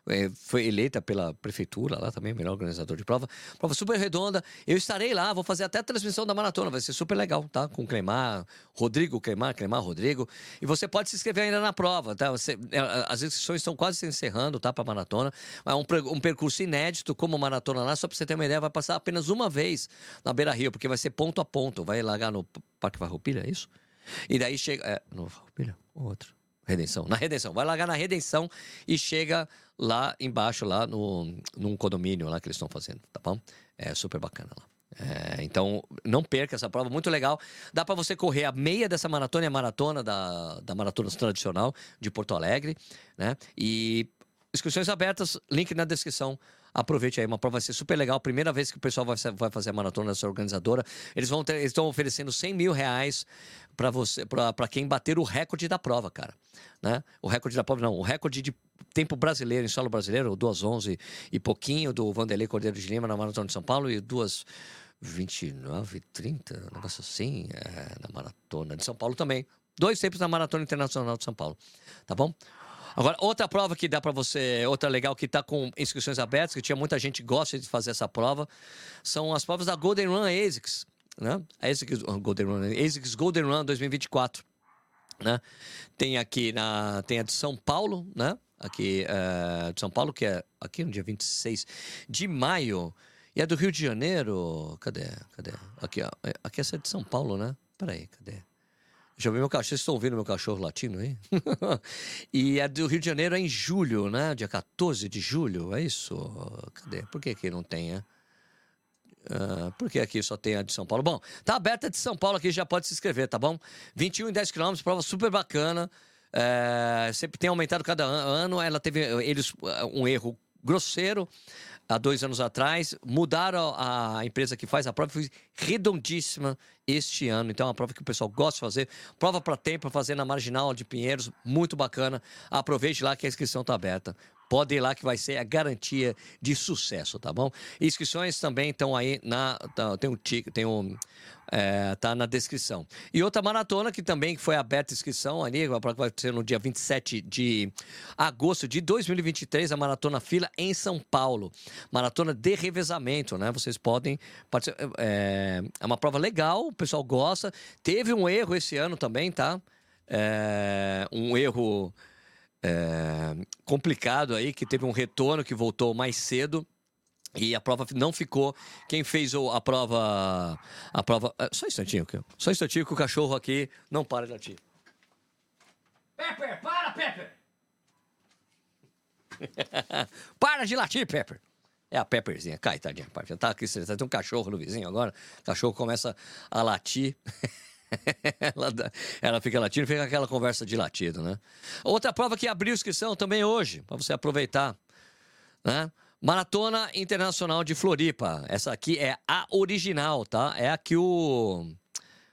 É, foi eleita pela prefeitura lá também, melhor organizador de prova. Prova super redonda. Eu estarei lá, vou fazer até a transmissão da maratona, vai ser super legal, tá? Com Clemar, Rodrigo Clemar, Clemar Rodrigo. E você pode se inscrever ainda na prova, tá? Você, é, as inscrições estão quase se encerrando, tá? Para maratona. É um, um percurso inédito, como maratona lá, só para você ter uma ideia, vai passar apenas uma vez na Beira Rio, porque vai ser ponto a ponto. Vai largar no Parque Farroupilha, é isso? E daí chega. É, no Farroupilha? Outro. Redenção. Na Redenção. Vai largar na Redenção e chega lá embaixo, lá no, num condomínio lá que eles estão fazendo, tá bom? É super bacana lá. É, então, não perca essa prova, muito legal. Dá para você correr a meia dessa maratona e a maratona da, da maratona tradicional de Porto Alegre, né? E inscrições abertas, link na descrição. Aproveite aí, uma prova vai ser super legal. Primeira vez que o pessoal vai, vai fazer a maratona dessa organizadora. Eles vão ter- eles estão oferecendo 100 mil reais para você, para quem bater o recorde da prova, cara. Né? O recorde da prova, não, o recorde de tempo brasileiro em solo brasileiro, 2:11 e pouquinho do Vanderlei Cordeiro de Lima na maratona de São Paulo e 2 29, 30, um negócio assim, é, na maratona de São Paulo também. Dois tempos na maratona internacional de São Paulo, tá bom? Agora, outra prova que dá para você, outra legal que tá com inscrições abertas, que tinha muita gente que gosta de fazer essa prova, são as provas da Golden Run ASICS, né? ASICS, oh, Golden Run, ASICS Golden Run 2024, né? Tem aqui na, tem a de São Paulo, né? Aqui eh, de São Paulo, que é aqui no dia 26 de maio. E a do Rio de Janeiro, cadê? Cadê? Aqui, ó. É, Aqui essa é de São Paulo, né? Peraí, cadê? Ver meu cachorro. Vocês estão ouvindo meu cachorro latindo aí? e a do Rio de Janeiro é em julho, né? Dia 14 de julho, é isso? Cadê? Por que que não tem, é? Ah, por que aqui só tem a de São Paulo? Bom, tá aberta de São Paulo aqui, já pode se inscrever, tá bom? 21 e 10 quilômetros, prova super bacana. É, sempre tem aumentado cada an- ano. Ela teve eles um erro grosseiro há dois anos atrás. Mudaram a empresa que faz a prova, foi redondíssima este ano. Então é uma prova que o pessoal gosta de fazer. Prova para tempo, fazer na Marginal de Pinheiros, muito bacana. Aproveite lá que a inscrição está aberta. Pode ir lá que vai ser a garantia de sucesso, tá bom? Inscrições também estão aí na. tá- tem um tic, tem um. É, tá na descrição. E outra maratona que também foi aberta a inscrição ali, vai ser no dia 27 de agosto de 2023, a Maratona Fila em São Paulo. Maratona de revezamento, né? Vocês podem participar. É, é uma prova legal, o pessoal gosta. Teve um erro esse ano também, tá? É, um erro é, complicado aí, que teve um retorno que voltou mais cedo. E a prova não ficou. Quem fez a prova. A prova. é, Só um instantinho, só um instantinho que o cachorro aqui não para de latir. Pepper, para, Pepper! para de latir, Pepper! É a Pepperzinha, cai, tadinha. tá aqui, você tem um cachorro no vizinho agora. O cachorro começa a latir. ela, dá- ela fica latindo, fica aquela conversa de latido, né? Outra prova que abriu inscrição também hoje, para você aproveitar, né? Maratona Internacional de Floripa. Essa aqui é a original, tá? É a que o.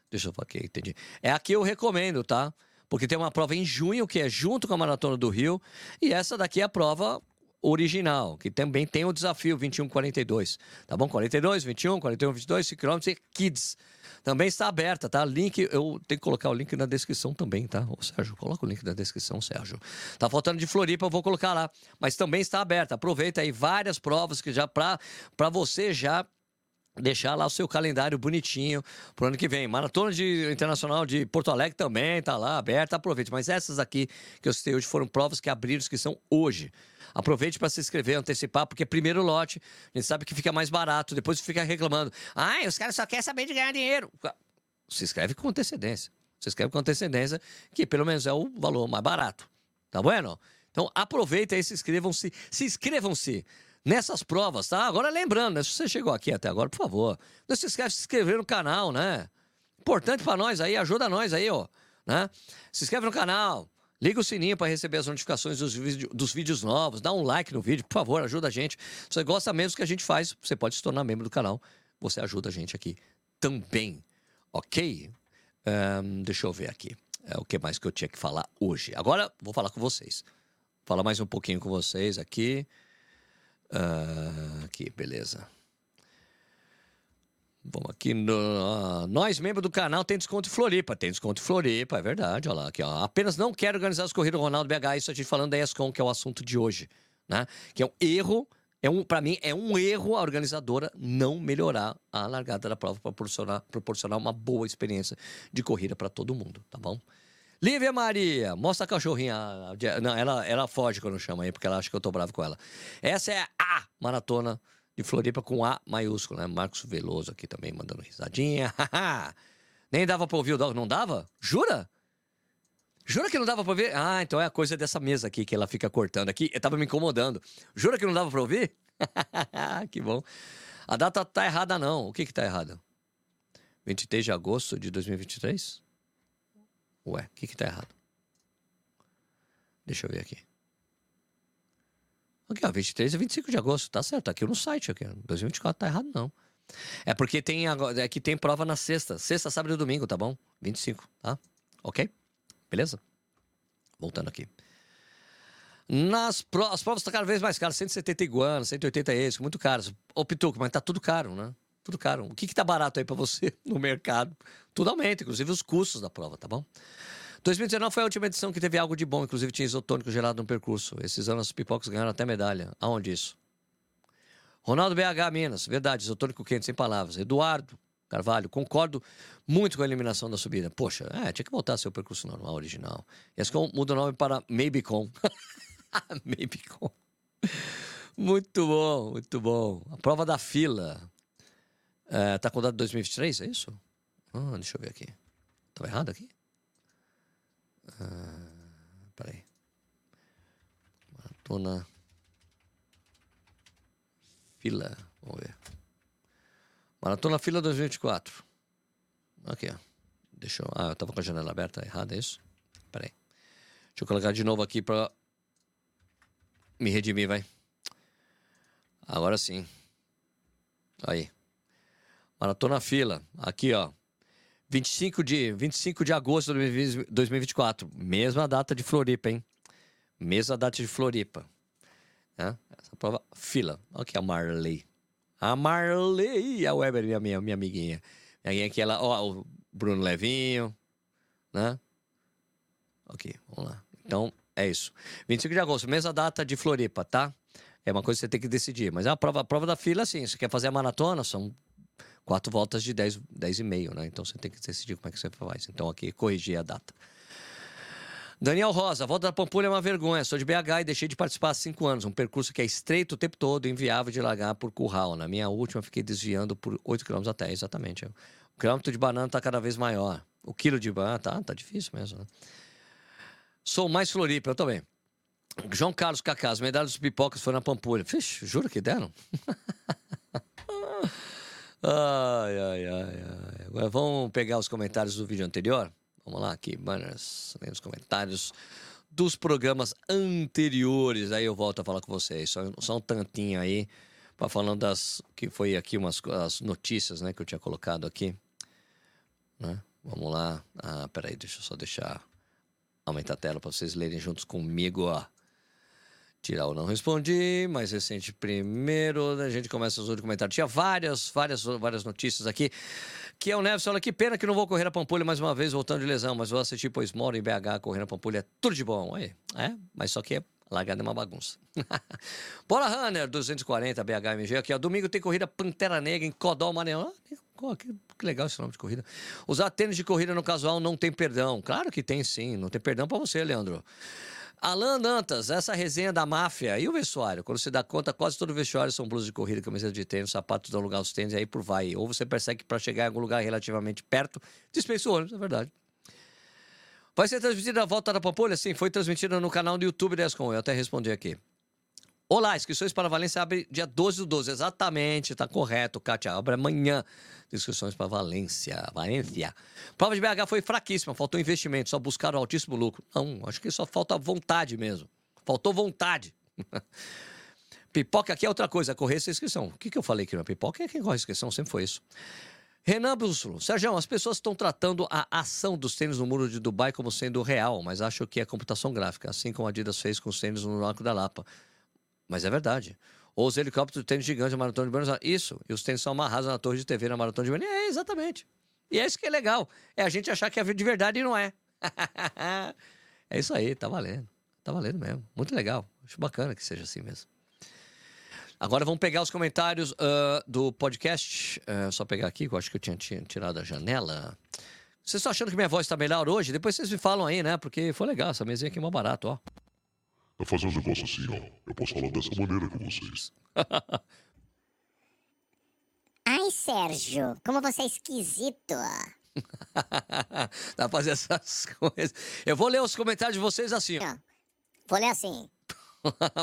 Deixa eu falar aqui, entendi. É a que eu recomendo, tá? Porque tem uma prova em junho, que é junto com a Maratona do Rio, e essa daqui é a prova original, que também tem o desafio 21-42. Tá bom? 42, 21, 41, 22, 5 km e Kids. Também está aberta, tá? Link, eu tenho que colocar o link na descrição também, tá? Ô, Sérgio, coloca o link na descrição, Sérgio. Tá faltando de Floripa, eu vou colocar lá. Mas também está aberta. Aproveita aí várias provas que já para você já deixar lá o seu calendário bonitinho pro ano que vem. Maratona de, Internacional de Porto Alegre também tá lá aberta, aproveite. Mas essas aqui que eu citei hoje foram provas que abriram inscrição hoje. Aproveite para se inscrever, antecipar, porque é primeiro lote, a gente sabe que fica mais barato, depois fica reclamando. Ai, os caras só querem saber de ganhar dinheiro. Se inscreve com antecedência. Se inscreve com antecedência, que pelo menos é o valor mais barato. Tá bueno? Então aproveita aí, se inscrevam-se. Se inscrevam-se nessas provas, tá? Agora lembrando, né? Se você chegou aqui até agora, por favor, não se esquece de se inscrever no canal, né? Importante para nós aí, ajuda nós aí, ó. Né? Se inscreve no canal, liga o sininho para receber as notificações dos, dos vídeos novos, dá um like no vídeo, por favor, ajuda a gente. Se você gosta mesmo do que a gente faz, você pode se tornar membro do canal. Você ajuda a gente aqui também, ok? Ahn, deixa eu ver aqui. É, o que mais que eu tinha que falar hoje? Agora vou falar com vocês. Falar mais um pouquinho com vocês aqui. Ah, aqui, beleza. Vamos aqui. No, ah, nós, membros do canal, tem desconto em Floripa. Tem desconto em Floripa, é verdade. Olha lá, aqui, ó. Apenas não quero organizar as corridas do Ronaldo BH. Isso a gente falando da ESCOM, que é o assunto de hoje. Né? Que é um erro. É um, para mim, é um erro a organizadora não melhorar a largada da prova para proporcionar, proporcionar uma boa experiência de corrida para todo mundo, tá bom? Lívia Maria, mostra a cachorrinha. Não, ela, ela foge quando chama aí, porque ela acha que eu tô bravo com ela. Essa é a maratona de Floripa com A maiúsculo, né? Marcos Veloso aqui também mandando risadinha. Nem dava pra ouvir o dog, não dava? Jura? Jura que não dava pra ouvir? Ah, então é a coisa dessa mesa aqui que ela fica cortando aqui. Eu tava me incomodando. Jura que não dava pra ouvir? que bom. A data tá errada, não. O que que tá errado? 23 de agosto de 2023? Ué, o que que tá errado? Deixa eu ver aqui. Aqui, ó, 23 e 25 de agosto, tá certo. Tá aqui no site, aqui. ó. 2024 tá errado, não. É porque tem agora, é que tem prova na sexta. Sexta, sábado e domingo, tá bom? 25, tá? Ok? Beleza? Voltando aqui. Nas pro, as provas estão cada vez mais caras. 170 iguanas, 180 esse, muito caras. Ô, Pituco, mas tá tudo caro, né? Tudo caro. O que que tá barato aí pra você no mercado? Tudo aumenta, inclusive os custos da prova, tá bom? 2019 foi a última edição que teve algo de bom, inclusive tinha isotônico gerado no percurso. Esses anos os pipocas ganharam até medalha. Aonde isso? Ronaldo BH Minas, verdade, isotônico quente, sem palavras. Eduardo Carvalho, concordo muito com a eliminação da subida. Poxa, é, tinha que voltar a ser o percurso normal, original. E que muda o nome para Maybecon. Maybecon. Muito bom, muito bom. A prova da fila. É, tá com data de 2023, é isso? Ah, deixa eu ver aqui. Tava errado aqui? Ah, peraí. Maratona. Fila. Vamos ver. Maratona Fila 2024. Aqui, ó. Deixa eu. Ah, eu tava com a janela aberta errada, é isso? Peraí. Deixa eu colocar de novo aqui pra me redimir, vai. Agora sim. Aí. Maratona Fila. Aqui, ó. 25 de, 25 de agosto de 2024. Mesma data de Floripa, hein? Mesma data de Floripa. Né? Essa prova, fila. Olha aqui a Marley. A Marley, a Weber, minha, minha, minha amiguinha. Minha aqui, ela, ó, o Bruno Levinho, né? Ok, vamos lá. Então, é isso. 25 de agosto, mesma data de Floripa, tá? É uma coisa que você tem que decidir. Mas é a prova, prova da fila, assim, você quer fazer a maratona, são quatro voltas de 10, 10 e meio, né? Então você tem que decidir como é que você faz. Então aqui, corrigir a data. Daniel Rosa, a volta da Pampulha é uma vergonha. Sou de BH e deixei de participar há cinco anos. Um percurso que é estreito o tempo todo, inviável de largar por curral. Na minha última, fiquei desviando por 8 km até, exatamente. O quilômetro de banana está cada vez maior. O quilo de banana, tá, tá difícil mesmo. Né? Sou mais Floripa, eu também. João Carlos Cacá, as medalhas dos pipocas foram na Pampulha. Vixe, juro que deram? ai, ai, ai, ai. agora vamos pegar os comentários do vídeo anterior. Vamos lá aqui, banners, os comentários dos programas anteriores. Aí eu volto a falar com vocês. Só, só um tantinho aí para falando das que foi aqui umas as notícias, né, que eu tinha colocado aqui, né? Vamos lá. Ah, peraí, deixa eu só deixar aumentar a tela para vocês lerem juntos comigo, ó. Tirar o não respondi, mais recente primeiro, a gente começa os outros comentários. Tinha várias, várias, várias notícias aqui. Que é o Neves fala que pena que não vou correr a Pampulha mais uma vez, voltando de lesão, mas vou assistir, pois moro em BH, correndo a Pampulha é tudo de bom. Aí, é, mas só que é largada é uma bagunça. Bora Runner, 240 BHMG aqui, ó. Domingo tem corrida Pantera Negra em Codó, Maranhão. Ah, que, que legal esse nome de corrida. Usar tênis de corrida no casual não tem perdão. Claro que tem sim, não tem perdão para você, Leandro. Alan Dantas, essa resenha da máfia e o vestuário. Quando você dá conta, quase todo vestuário são blusas de corrida, camiseta de tênis, sapatos dão lugar aos tênis, aí por vai. Ou você percebe que para chegar em algum lugar relativamente perto, dispensa o ônibus, é verdade. Vai ser transmitida a volta da Pampulha? Sim, foi transmitida no canal do YouTube da ESCOM. Eu até respondi aqui. Olá, inscrições para Valência abre dia 12 do 12. Exatamente, tá correto, Kátia. Abre amanhã. Inscrições para Valência. Valência. Prova de BH foi fraquíssima, faltou investimento, só buscaram altíssimo lucro. Não, acho que só falta vontade mesmo. Faltou vontade. pipoca aqui é outra coisa, correr essa inscrição. O que, que eu falei que não é pipoca? É quem corre inscrição, sempre foi isso. Renan Bússolo. Sérgio, as pessoas estão tratando a ação dos tênis no muro de Dubai como sendo real, mas acho que é computação gráfica, assim como a Adidas fez com os tênis no Arco da Lapa. Mas é verdade. Ou os helicópteros tênis gigante na Maratona de Buenos Aires. Isso. E os tênis são amarrados na torre de TV na Maratona de Buenos Aires. É, exatamente. E é isso que é legal. É a gente achar que é de verdade e não é. é isso aí, tá valendo. Tá valendo mesmo. Muito legal. Acho bacana que seja assim mesmo. Agora vamos pegar os comentários uh, do podcast. Uh, só pegar aqui, que eu acho que eu tinha, tinha tirado a janela. Vocês estão achando que minha voz está melhor hoje? Depois vocês me falam aí, né? Porque foi legal. Essa mesinha aqui é mó barato, ó. Vai fazer um negócio assim, ó. Eu posso falar dessa maneira com vocês. Ai, Sérgio, como você é esquisito. Dá pra fazer essas coisas. Eu vou ler os comentários de vocês assim, ó. Vou ler assim.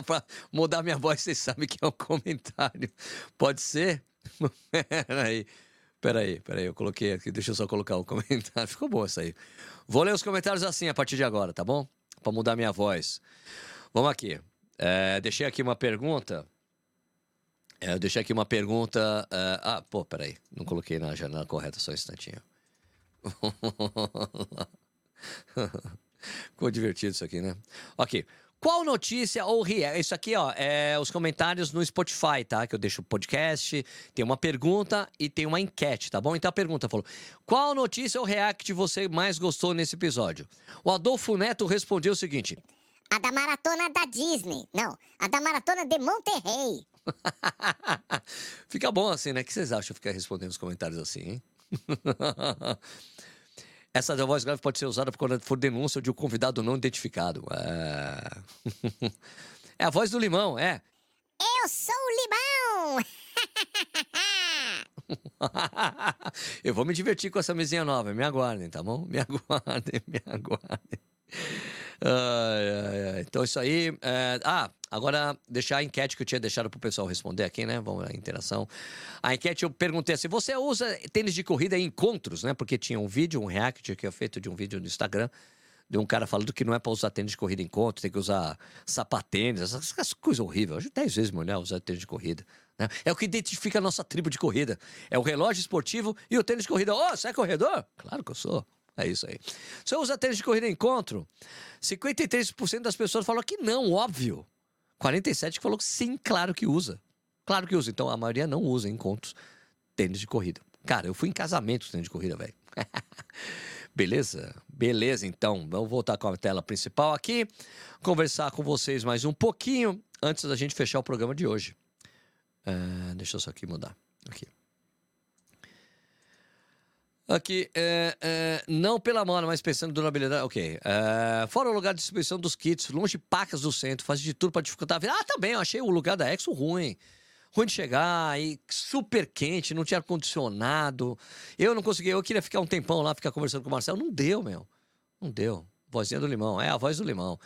pra mudar minha voz, vocês sabem que é um comentário. Pode ser? peraí. Peraí, peraí, eu coloquei aqui, deixa eu só colocar o comentário. Ficou bom isso aí. Vou ler os comentários assim a partir de agora, tá bom? Pra mudar minha voz. Vamos aqui. É, deixei aqui uma pergunta. É, eu deixei aqui uma pergunta. É, ah, pô, peraí. Não coloquei na janela correta, só um instantinho. Ficou divertido isso aqui, né? Ok. Qual notícia ou react? Isso aqui, ó, é os comentários no Spotify, tá? Que eu deixo o podcast, tem uma pergunta e tem uma enquete, tá bom? Então a pergunta falou: qual notícia ou react você mais gostou nesse episódio? O Adolfo Neto respondeu o seguinte: a da maratona da Disney. Não, a da maratona de Monterrey. Fica bom assim, né? O que vocês acham de ficar respondendo os comentários assim, hein? Essa da voz grave pode ser usada quando for denúncia de um convidado não identificado. É... é a voz do limão, é. Eu sou o limão! Eu vou me divertir com essa mesinha nova. Me aguardem, tá bom? Me aguardem, me aguardem. Ai, ai, ai. Então, isso aí. É... Ah, agora deixar a enquete que eu tinha deixado pro pessoal responder aqui, né? Vamos lá, interação. A enquete eu perguntei assim: você usa tênis de corrida em encontros, né? Porque tinha um vídeo, um react que eu feito de um vídeo no Instagram de um cara falando que não é para usar tênis de corrida em encontro, tem que usar sapatênis, essas, essas coisas horríveis. Hoje, dez vezes mulher usar tênis de corrida. Né? É o que identifica a nossa tribo de corrida. É o relógio esportivo e o tênis de corrida. Ô, oh, você é corredor? Claro que eu sou. É isso aí. Você usa tênis de corrida em encontro? 53% das pessoas falou que não, óbvio. 47% que falou que sim, claro que usa. Claro que usa. Então a maioria não usa em encontros tênis de corrida. Cara, eu fui em casamento tênis de corrida, velho. Beleza? Beleza, então. Vamos voltar com a tela principal aqui. Conversar com vocês mais um pouquinho antes da gente fechar o programa de hoje. Uh, deixa eu só aqui mudar. Aqui. Aqui, é, é, não pela mão, mas pensando em durabilidade. Ok. É, fora o lugar de distribuição dos kits, longe de pacas do centro, faz de tudo para dificultar a vida. Ah, também, eu achei o lugar da Exo ruim. Ruim de chegar, e super quente, não tinha ar-condicionado. Eu não consegui, eu queria ficar um tempão lá, ficar conversando com o Marcelo. Não deu, meu. Não deu. Vozinha do limão, é a voz do limão.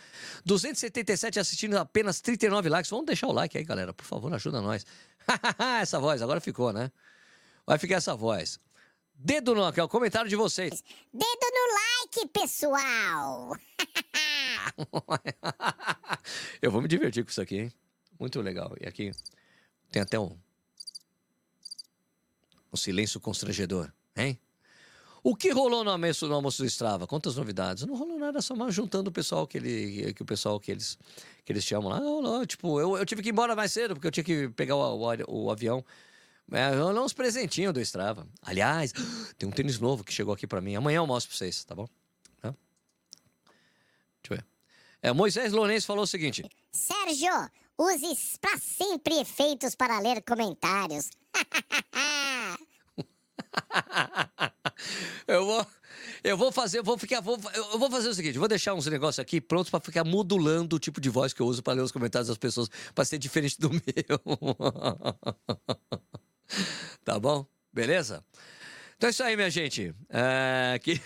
277 assistindo, apenas 39 likes. Vamos deixar o like aí, galera, por favor, ajuda nós. essa voz, agora ficou, né? Vai ficar essa voz. Dedo no like, é o comentário de vocês. Dedo no like, pessoal! Eu vou me divertir com isso aqui, hein? Muito legal. E aqui tem até um. Um silêncio constrangedor, hein? O que rolou no almoço, no almoço do Strava? Quantas novidades? Não rolou nada, só mais juntando o pessoal que, ele, que o pessoal que eles, que eles chamam lá. Não, não, tipo, eu, eu tive que ir embora mais cedo, porque eu tinha que pegar o, o, o avião. É, rolou uns presentinhos do Strava. Aliás, tem um tênis novo que chegou aqui pra mim. Amanhã eu mostro pra vocês, tá bom? Tá? Deixa eu ver. É, Moisés Lourenço falou o seguinte: Sérgio, use pra sempre efeitos para ler comentários. eu vou, eu vou fazer, vou ficar, vou, eu vou fazer o seguinte, vou deixar uns negócios aqui prontos para ficar modulando o tipo de voz que eu uso para ler os comentários das pessoas, para ser diferente do meu. Tá bom? Beleza? Então é isso aí, minha gente. É, que...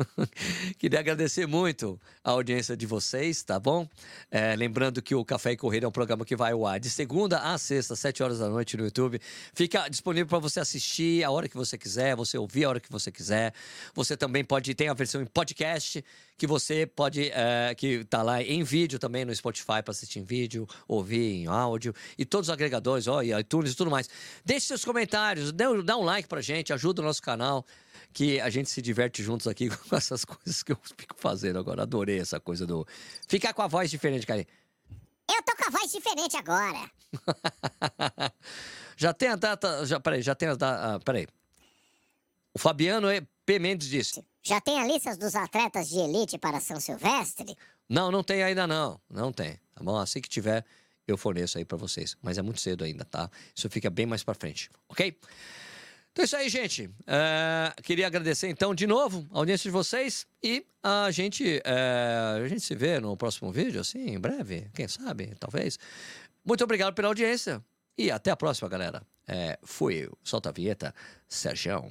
Queria agradecer muito a audiência de vocês, tá bom? É, lembrando que o Café e Corrida é um programa que vai ao ar de segunda a sexta, sete horas da noite no YouTube. Fica disponível para você assistir a hora que você quiser, você ouvir a hora que você quiser. Você também pode ter a versão em podcast que você pode é, que tá lá em vídeo também no Spotify para assistir em vídeo, ouvir em áudio e todos os agregadores, ó, e iTunes e tudo mais. Deixe seus comentários, dá, dá um like pra gente, ajuda o nosso canal, que a gente se diverte juntos aqui com essas coisas que eu fico fazendo agora. Adorei essa coisa do ficar com a voz diferente, cara. Eu tô com a voz diferente agora. já tem a data, já, peraí, já tem a data, ah, peraí. O Fabiano P. Mendes disse. Já tem a lista dos atletas de elite para São Silvestre? Não, não tem ainda não. Não tem. Tá bom? Assim que tiver, eu forneço aí para vocês. Mas é muito cedo ainda, tá? Isso fica bem mais para frente, ok? Então é isso aí, gente. É, queria agradecer então de novo a audiência de vocês e a gente, é, a gente se vê no próximo vídeo, assim, em breve, quem sabe, talvez. Muito obrigado pela audiência e até a próxima, galera. É, fui, solta a vinheta, Sergião.